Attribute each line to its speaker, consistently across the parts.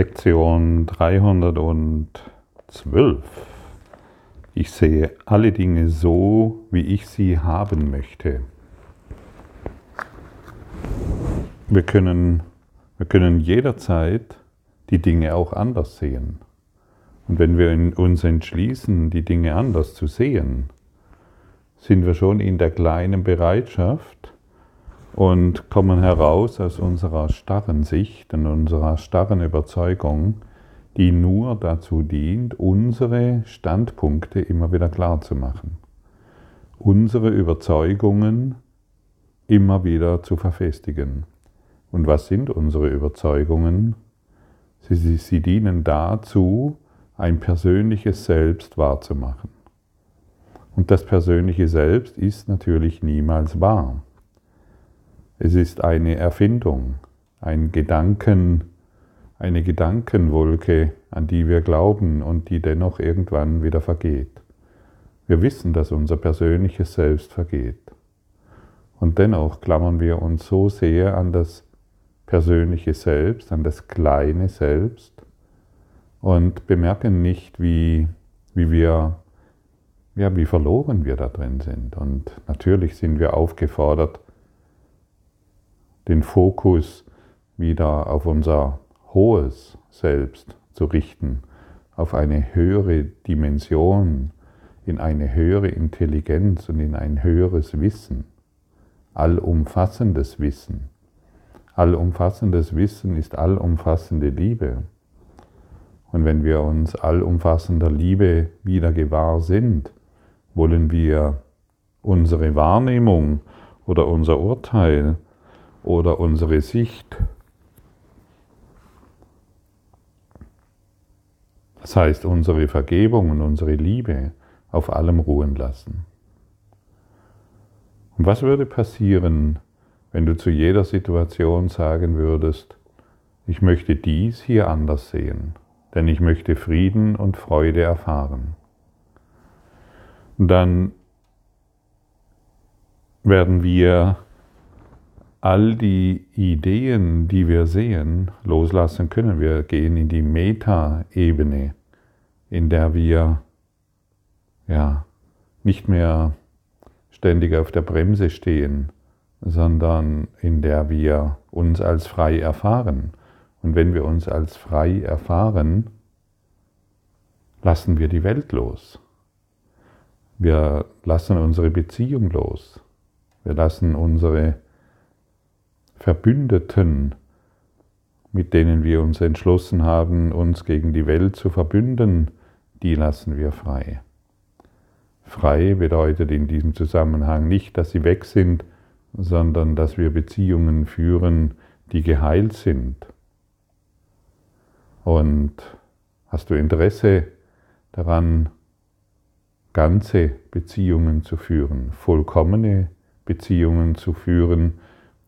Speaker 1: Lektion 312. Ich sehe alle Dinge so, wie ich sie haben möchte. Wir können, wir können jederzeit die Dinge auch anders sehen. Und wenn wir uns entschließen, die Dinge anders zu sehen, sind wir schon in der kleinen Bereitschaft, und kommen heraus aus unserer starren Sicht und unserer starren Überzeugung, die nur dazu dient, unsere Standpunkte immer wieder klar zu machen, unsere Überzeugungen immer wieder zu verfestigen. Und was sind unsere Überzeugungen? Sie, sie, sie dienen dazu, ein persönliches Selbst wahrzumachen. Und das persönliche Selbst ist natürlich niemals wahr. Es ist eine Erfindung, ein Gedanken, eine Gedankenwolke, an die wir glauben und die dennoch irgendwann wieder vergeht. Wir wissen, dass unser persönliches Selbst vergeht. Und dennoch klammern wir uns so sehr an das persönliche Selbst, an das kleine Selbst und bemerken nicht, wie, wie wir, ja, wie verloren wir da drin sind. Und natürlich sind wir aufgefordert, den Fokus wieder auf unser hohes Selbst zu richten, auf eine höhere Dimension, in eine höhere Intelligenz und in ein höheres Wissen, allumfassendes Wissen. Allumfassendes Wissen ist allumfassende Liebe. Und wenn wir uns allumfassender Liebe wieder gewahr sind, wollen wir unsere Wahrnehmung oder unser Urteil oder unsere Sicht. Das heißt, unsere Vergebung und unsere Liebe auf allem ruhen lassen. Und was würde passieren, wenn du zu jeder Situation sagen würdest, ich möchte dies hier anders sehen, denn ich möchte Frieden und Freude erfahren? Dann werden wir all die Ideen, die wir sehen, loslassen können. Wir gehen in die Meta-Ebene, in der wir ja nicht mehr ständig auf der Bremse stehen, sondern in der wir uns als frei erfahren. Und wenn wir uns als frei erfahren, lassen wir die Welt los. Wir lassen unsere Beziehung los. Wir lassen unsere Verbündeten, mit denen wir uns entschlossen haben, uns gegen die Welt zu verbünden, die lassen wir frei. Frei bedeutet in diesem Zusammenhang nicht, dass sie weg sind, sondern dass wir Beziehungen führen, die geheilt sind. Und hast du Interesse daran, ganze Beziehungen zu führen, vollkommene Beziehungen zu führen,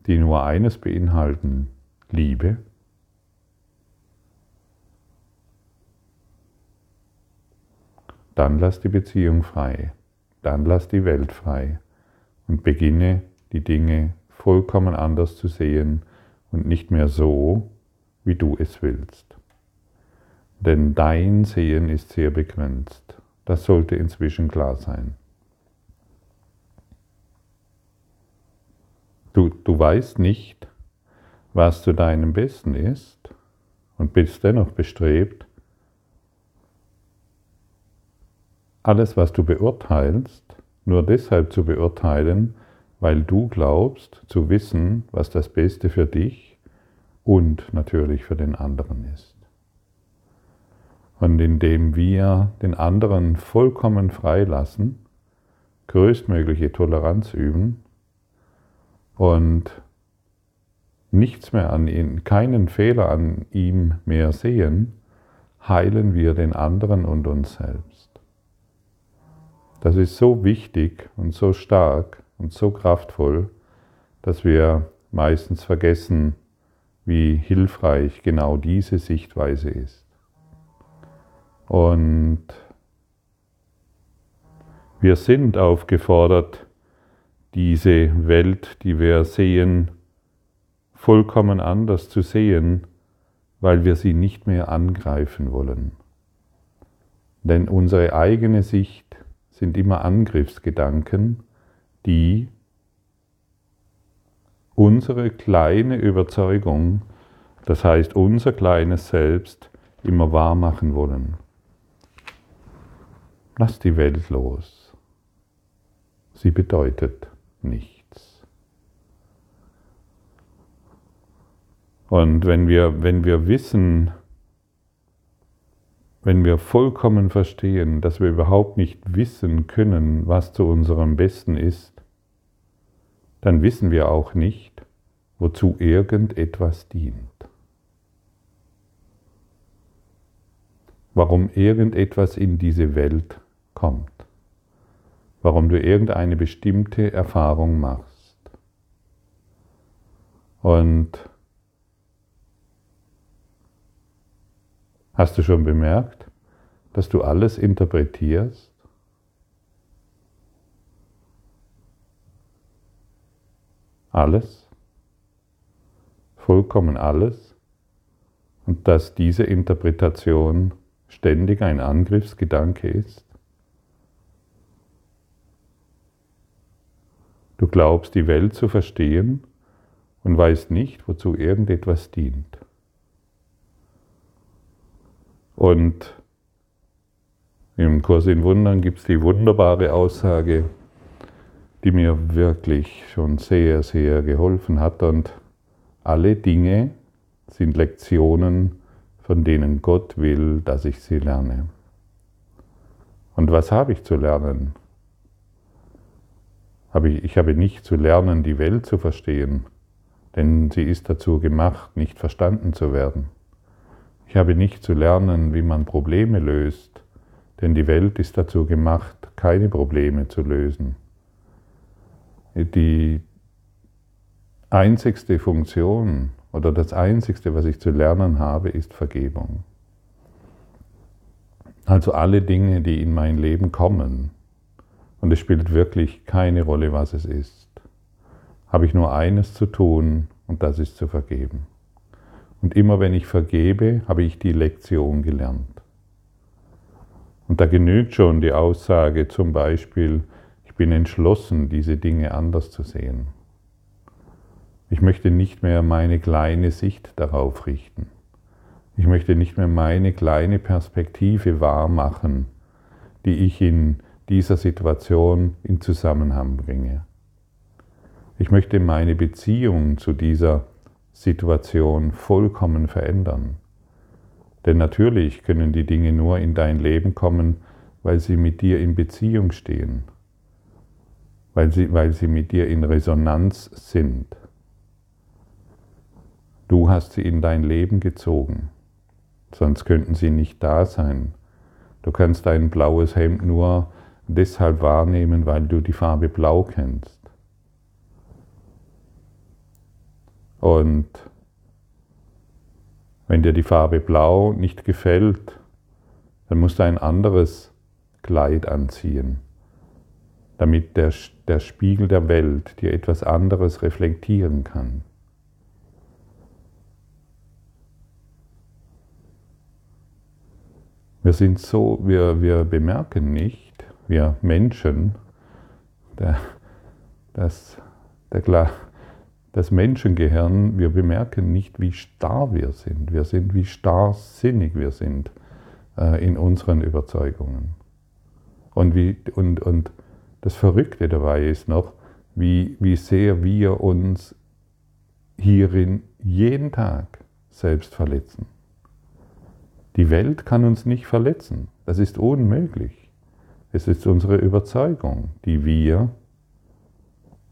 Speaker 1: die nur eines beinhalten, Liebe, dann lass die Beziehung frei, dann lass die Welt frei und beginne die Dinge vollkommen anders zu sehen und nicht mehr so, wie du es willst. Denn dein Sehen ist sehr begrenzt. Das sollte inzwischen klar sein. Du, du weißt nicht, was zu deinem Besten ist und bist dennoch bestrebt, alles, was du beurteilst, nur deshalb zu beurteilen, weil du glaubst zu wissen, was das Beste für dich und natürlich für den anderen ist. Und indem wir den anderen vollkommen freilassen, größtmögliche Toleranz üben, und nichts mehr an ihm, keinen Fehler an ihm mehr sehen, heilen wir den anderen und uns selbst. Das ist so wichtig und so stark und so kraftvoll, dass wir meistens vergessen, wie hilfreich genau diese Sichtweise ist. Und wir sind aufgefordert, diese Welt, die wir sehen, vollkommen anders zu sehen, weil wir sie nicht mehr angreifen wollen. Denn unsere eigene Sicht sind immer Angriffsgedanken, die unsere kleine Überzeugung, das heißt unser kleines Selbst, immer wahr machen wollen. Lass die Welt los. Sie bedeutet nichts. Und wenn wir, wenn wir wissen, wenn wir vollkommen verstehen, dass wir überhaupt nicht wissen können, was zu unserem Besten ist, dann wissen wir auch nicht, wozu irgendetwas dient. Warum irgendetwas in diese Welt kommt. Warum du irgendeine bestimmte Erfahrung machst. Und Hast du schon bemerkt, dass du alles interpretierst? Alles? Vollkommen alles? Und dass diese Interpretation ständig ein Angriffsgedanke ist? Du glaubst die Welt zu verstehen und weißt nicht, wozu irgendetwas dient. Und im Kurs in Wundern gibt es die wunderbare Aussage, die mir wirklich schon sehr, sehr geholfen hat. Und alle Dinge sind Lektionen, von denen Gott will, dass ich sie lerne. Und was habe ich zu lernen? Ich habe nicht zu lernen, die Welt zu verstehen, denn sie ist dazu gemacht, nicht verstanden zu werden. Ich habe nicht zu lernen, wie man Probleme löst, denn die Welt ist dazu gemacht, keine Probleme zu lösen. Die einzigste Funktion oder das einzigste, was ich zu lernen habe, ist Vergebung. Also alle Dinge, die in mein Leben kommen, und es spielt wirklich keine Rolle, was es ist, habe ich nur eines zu tun, und das ist zu vergeben. Und immer wenn ich vergebe, habe ich die Lektion gelernt. Und da genügt schon die Aussage zum Beispiel, ich bin entschlossen, diese Dinge anders zu sehen. Ich möchte nicht mehr meine kleine Sicht darauf richten. Ich möchte nicht mehr meine kleine Perspektive wahrmachen, die ich in dieser Situation in Zusammenhang bringe. Ich möchte meine Beziehung zu dieser Situation vollkommen verändern. Denn natürlich können die Dinge nur in dein Leben kommen, weil sie mit dir in Beziehung stehen, weil sie, weil sie mit dir in Resonanz sind. Du hast sie in dein Leben gezogen, sonst könnten sie nicht da sein. Du kannst dein blaues Hemd nur deshalb wahrnehmen, weil du die Farbe Blau kennst. Und wenn dir die Farbe Blau nicht gefällt, dann musst du ein anderes Kleid anziehen, damit der, der Spiegel der Welt dir etwas anderes reflektieren kann. Wir sind so, wir, wir bemerken nicht, wir Menschen, der, das, der, das Menschengehirn, wir bemerken nicht, wie starr wir sind. Wir sind, wie starrsinnig wir sind äh, in unseren Überzeugungen. Und, wie, und, und das Verrückte dabei ist noch, wie, wie sehr wir uns hierin jeden Tag selbst verletzen. Die Welt kann uns nicht verletzen. Das ist unmöglich. Es ist unsere Überzeugung, die wir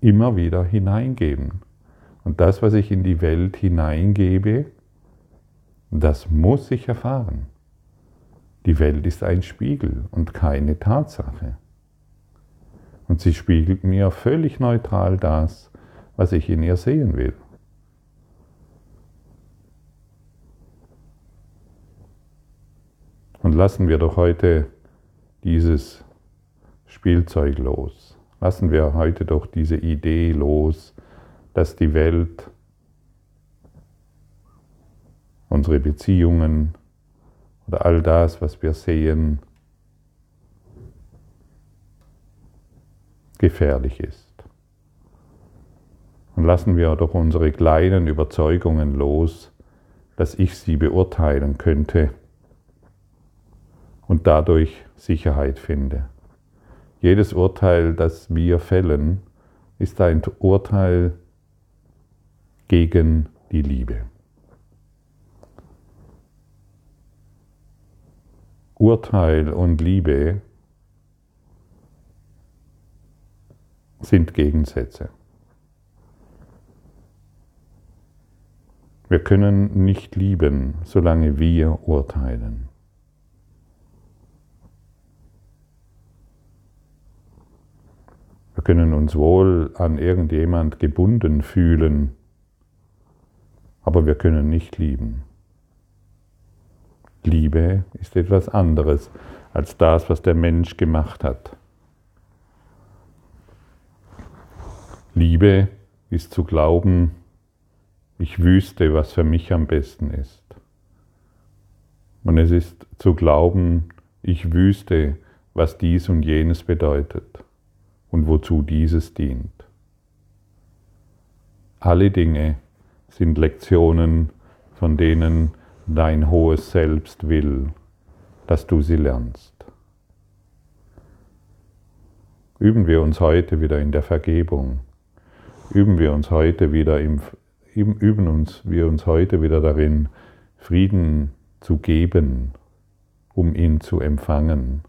Speaker 1: immer wieder hineingeben. Und das, was ich in die Welt hineingebe, das muss ich erfahren. Die Welt ist ein Spiegel und keine Tatsache. Und sie spiegelt mir völlig neutral das, was ich in ihr sehen will. Und lassen wir doch heute dieses Spielzeug los. Lassen wir heute doch diese Idee los, dass die Welt unsere Beziehungen oder all das, was wir sehen, gefährlich ist. Und lassen wir doch unsere kleinen Überzeugungen los, dass ich sie beurteilen könnte und dadurch Sicherheit finde. Jedes Urteil, das wir fällen, ist ein Urteil gegen die Liebe. Urteil und Liebe sind Gegensätze. Wir können nicht lieben, solange wir urteilen. Wir können uns wohl an irgendjemand gebunden fühlen, aber wir können nicht lieben. Liebe ist etwas anderes als das, was der Mensch gemacht hat. Liebe ist zu glauben, ich wüsste, was für mich am besten ist. Und es ist zu glauben, ich wüsste, was dies und jenes bedeutet und wozu dieses dient. Alle Dinge sind Lektionen, von denen dein hohes Selbst will, dass du sie lernst. Üben wir uns heute wieder in der Vergebung. Üben wir uns heute wieder im üben uns wir uns heute wieder darin, Frieden zu geben, um ihn zu empfangen,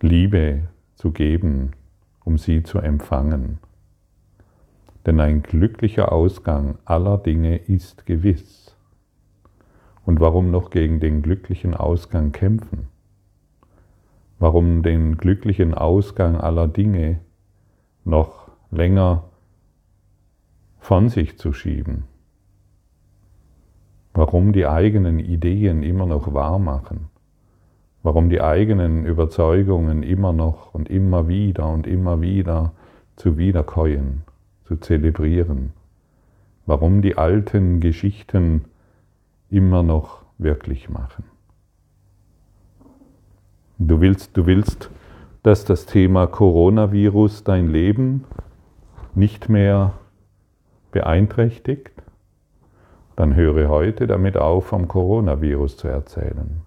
Speaker 1: Liebe zu geben, um sie zu empfangen. Denn ein glücklicher Ausgang aller Dinge ist gewiss. Und warum noch gegen den glücklichen Ausgang kämpfen? Warum den glücklichen Ausgang aller Dinge noch länger von sich zu schieben. Warum die eigenen Ideen immer noch wahr machen. Warum die eigenen Überzeugungen immer noch und immer wieder und immer wieder zu wiederkäuen, zu zelebrieren. Warum die alten Geschichten immer noch wirklich machen. Du willst, du willst, dass das Thema Coronavirus dein Leben nicht mehr beeinträchtigt, dann höre heute damit auf, vom Coronavirus zu erzählen.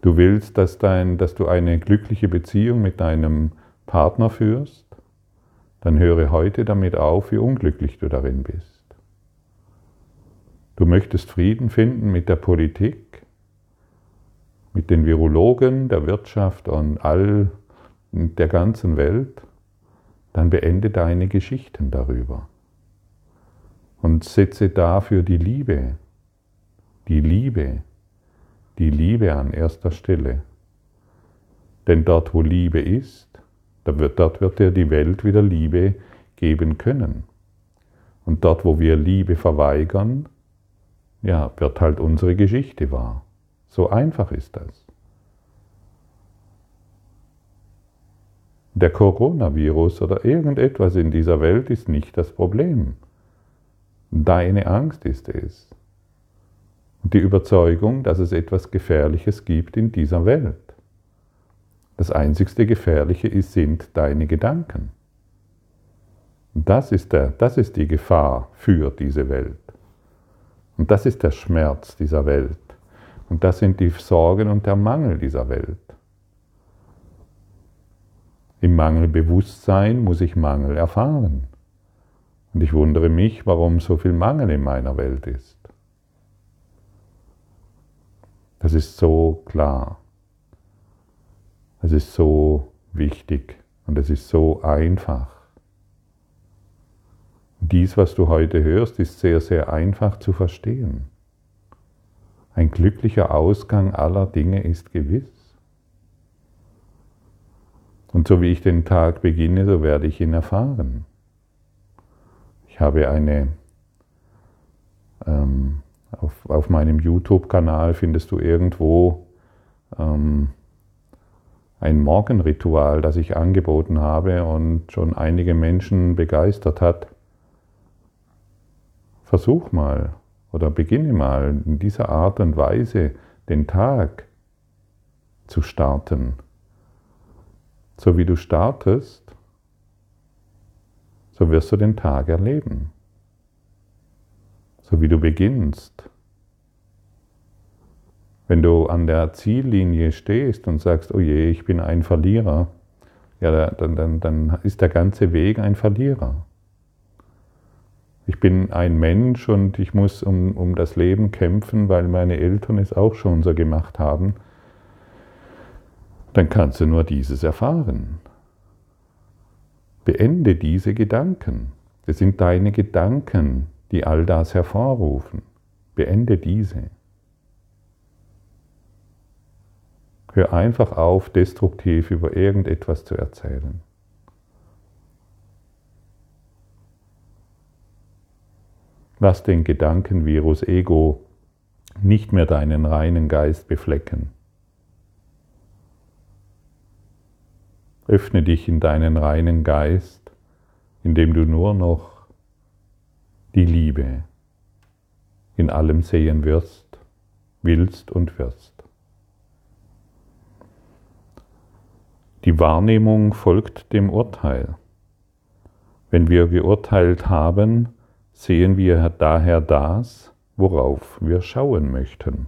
Speaker 1: Du willst, dass, dein, dass du eine glückliche Beziehung mit deinem Partner führst, dann höre heute damit auf, wie unglücklich du darin bist. Du möchtest Frieden finden mit der Politik, mit den Virologen, der Wirtschaft und all der ganzen Welt dann beende deine Geschichten darüber und setze dafür die Liebe, die Liebe, die Liebe an erster Stelle. Denn dort, wo Liebe ist, dort wird dir die Welt wieder Liebe geben können. Und dort, wo wir Liebe verweigern, ja, wird halt unsere Geschichte wahr. So einfach ist das. Der Coronavirus oder irgendetwas in dieser Welt ist nicht das Problem. Deine Angst ist es. Und die Überzeugung, dass es etwas Gefährliches gibt in dieser Welt. Das einzigste Gefährliche sind deine Gedanken. Das ist, der, das ist die Gefahr für diese Welt. Und das ist der Schmerz dieser Welt. Und das sind die Sorgen und der Mangel dieser Welt. Im Mangelbewusstsein muss ich Mangel erfahren. Und ich wundere mich, warum so viel Mangel in meiner Welt ist. Das ist so klar. Es ist so wichtig und es ist so einfach. Dies, was du heute hörst, ist sehr, sehr einfach zu verstehen. Ein glücklicher Ausgang aller Dinge ist gewiss. Und so wie ich den Tag beginne, so werde ich ihn erfahren. Ich habe eine, ähm, auf, auf meinem YouTube-Kanal findest du irgendwo ähm, ein Morgenritual, das ich angeboten habe und schon einige Menschen begeistert hat. Versuch mal oder beginne mal in dieser Art und Weise den Tag zu starten. So wie du startest, so wirst du den Tag erleben. So wie du beginnst. Wenn du an der Ziellinie stehst und sagst, oh je, ich bin ein Verlierer, ja, dann, dann, dann ist der ganze Weg ein Verlierer. Ich bin ein Mensch und ich muss um, um das Leben kämpfen, weil meine Eltern es auch schon so gemacht haben. Dann kannst du nur dieses erfahren. Beende diese Gedanken. Es sind deine Gedanken, die all das hervorrufen. Beende diese. Hör einfach auf, destruktiv über irgendetwas zu erzählen. Lass den Gedankenvirus Ego nicht mehr deinen reinen Geist beflecken. Öffne dich in deinen reinen Geist, indem du nur noch die Liebe in allem sehen wirst, willst und wirst. Die Wahrnehmung folgt dem Urteil. Wenn wir geurteilt haben, sehen wir daher das, worauf wir schauen möchten.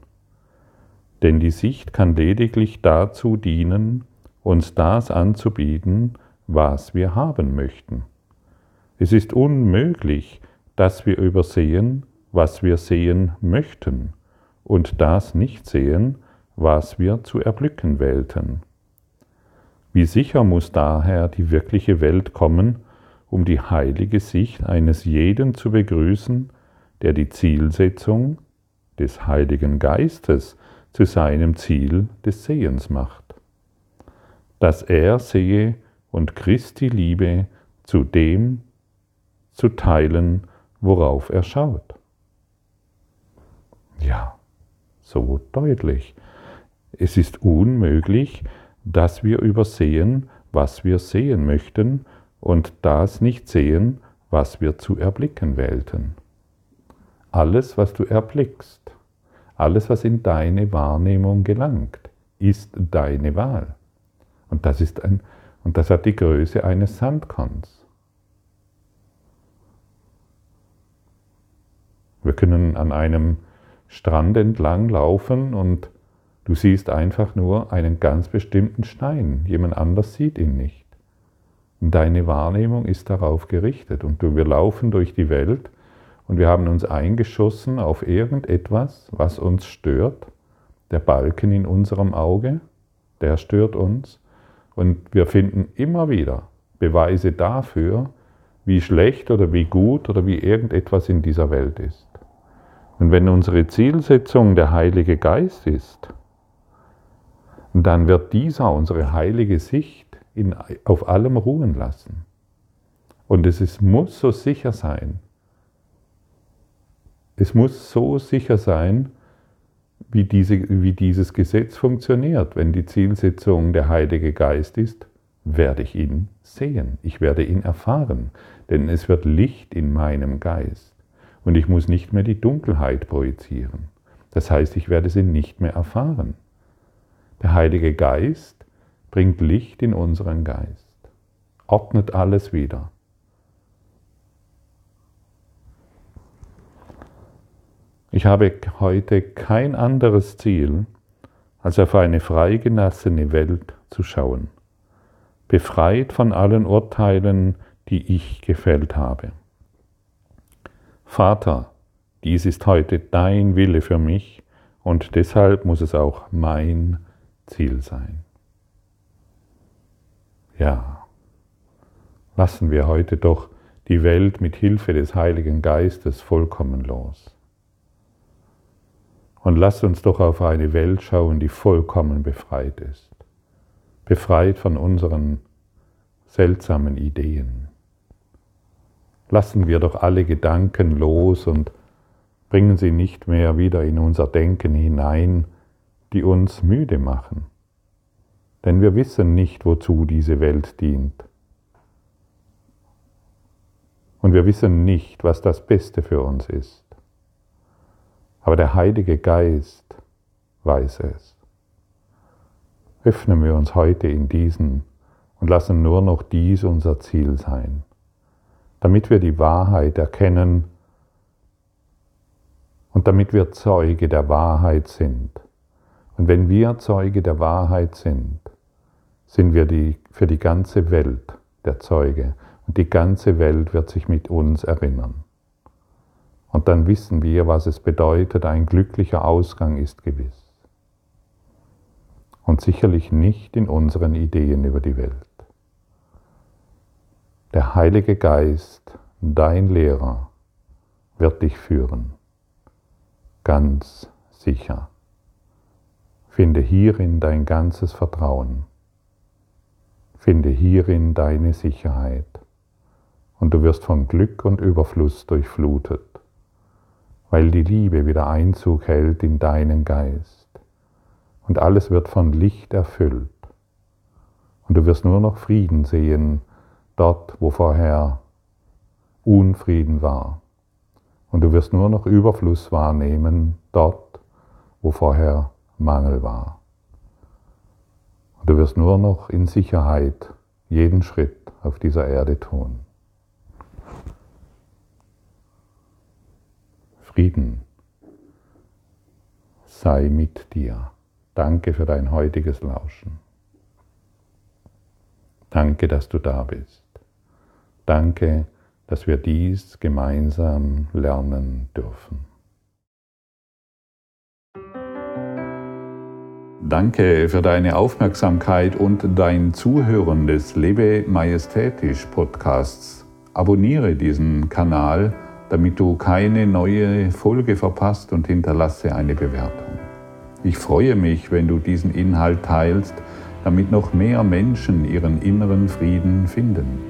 Speaker 1: Denn die Sicht kann lediglich dazu dienen, uns das anzubieten, was wir haben möchten. Es ist unmöglich, dass wir übersehen, was wir sehen möchten, und das nicht sehen, was wir zu erblicken wählten. Wie sicher muss daher die wirkliche Welt kommen, um die heilige Sicht eines jeden zu begrüßen, der die Zielsetzung des Heiligen Geistes zu seinem Ziel des Sehens macht. Dass er sehe und Christi Liebe zu dem zu teilen, worauf er schaut. Ja, so deutlich. Es ist unmöglich, dass wir übersehen, was wir sehen möchten und das nicht sehen, was wir zu erblicken wählten. Alles, was du erblickst, alles, was in deine Wahrnehmung gelangt, ist deine Wahl. Und das, ist ein, und das hat die Größe eines Sandkorns. Wir können an einem Strand entlang laufen und du siehst einfach nur einen ganz bestimmten Stein. Jemand anders sieht ihn nicht. Deine Wahrnehmung ist darauf gerichtet und wir laufen durch die Welt und wir haben uns eingeschossen auf irgendetwas, was uns stört. Der Balken in unserem Auge, der stört uns. Und wir finden immer wieder Beweise dafür, wie schlecht oder wie gut oder wie irgendetwas in dieser Welt ist. Und wenn unsere Zielsetzung der Heilige Geist ist, dann wird dieser, unsere heilige Sicht, in, auf allem ruhen lassen. Und es ist, muss so sicher sein. Es muss so sicher sein, wie, diese, wie dieses Gesetz funktioniert. Wenn die Zielsetzung der Heilige Geist ist, werde ich ihn sehen, ich werde ihn erfahren, denn es wird Licht in meinem Geist und ich muss nicht mehr die Dunkelheit projizieren. Das heißt, ich werde sie nicht mehr erfahren. Der Heilige Geist bringt Licht in unseren Geist, ordnet alles wieder. Ich habe heute kein anderes Ziel, als auf eine freigelassene Welt zu schauen, befreit von allen Urteilen, die ich gefällt habe. Vater, dies ist heute dein Wille für mich und deshalb muss es auch mein Ziel sein. Ja, lassen wir heute doch die Welt mit Hilfe des Heiligen Geistes vollkommen los. Und lass uns doch auf eine Welt schauen, die vollkommen befreit ist. Befreit von unseren seltsamen Ideen. Lassen wir doch alle Gedanken los und bringen sie nicht mehr wieder in unser Denken hinein, die uns müde machen denn wir wissen nicht, wozu diese Welt dient. Und wir wissen nicht, was das Beste für uns ist. Aber der Heilige Geist weiß es. Öffnen wir uns heute in diesen und lassen nur noch dies unser Ziel sein, damit wir die Wahrheit erkennen und damit wir Zeuge der Wahrheit sind. Und wenn wir Zeuge der Wahrheit sind, sind wir die, für die ganze Welt der Zeuge und die ganze Welt wird sich mit uns erinnern. Und dann wissen wir, was es bedeutet, ein glücklicher Ausgang ist gewiss. Und sicherlich nicht in unseren Ideen über die Welt. Der Heilige Geist, dein Lehrer, wird dich führen. Ganz sicher. Finde hierin dein ganzes Vertrauen. Finde hierin deine Sicherheit. Und du wirst von Glück und Überfluss durchflutet, weil die Liebe wieder Einzug hält in deinen Geist. Und alles wird von Licht erfüllt. Und du wirst nur noch Frieden sehen, dort, wo vorher Unfrieden war. Und du wirst nur noch Überfluss wahrnehmen, dort, wo vorher Mangel war. Und du wirst nur noch in Sicherheit jeden Schritt auf dieser Erde tun. Frieden sei mit dir. Danke für dein heutiges Lauschen. Danke, dass du da bist. Danke, dass wir dies gemeinsam lernen dürfen. Danke für deine Aufmerksamkeit und dein Zuhören des Lebe Majestätisch Podcasts. Abonniere diesen Kanal, damit du keine neue Folge verpasst und hinterlasse eine Bewertung. Ich freue mich, wenn du diesen Inhalt teilst, damit noch mehr Menschen ihren inneren Frieden finden.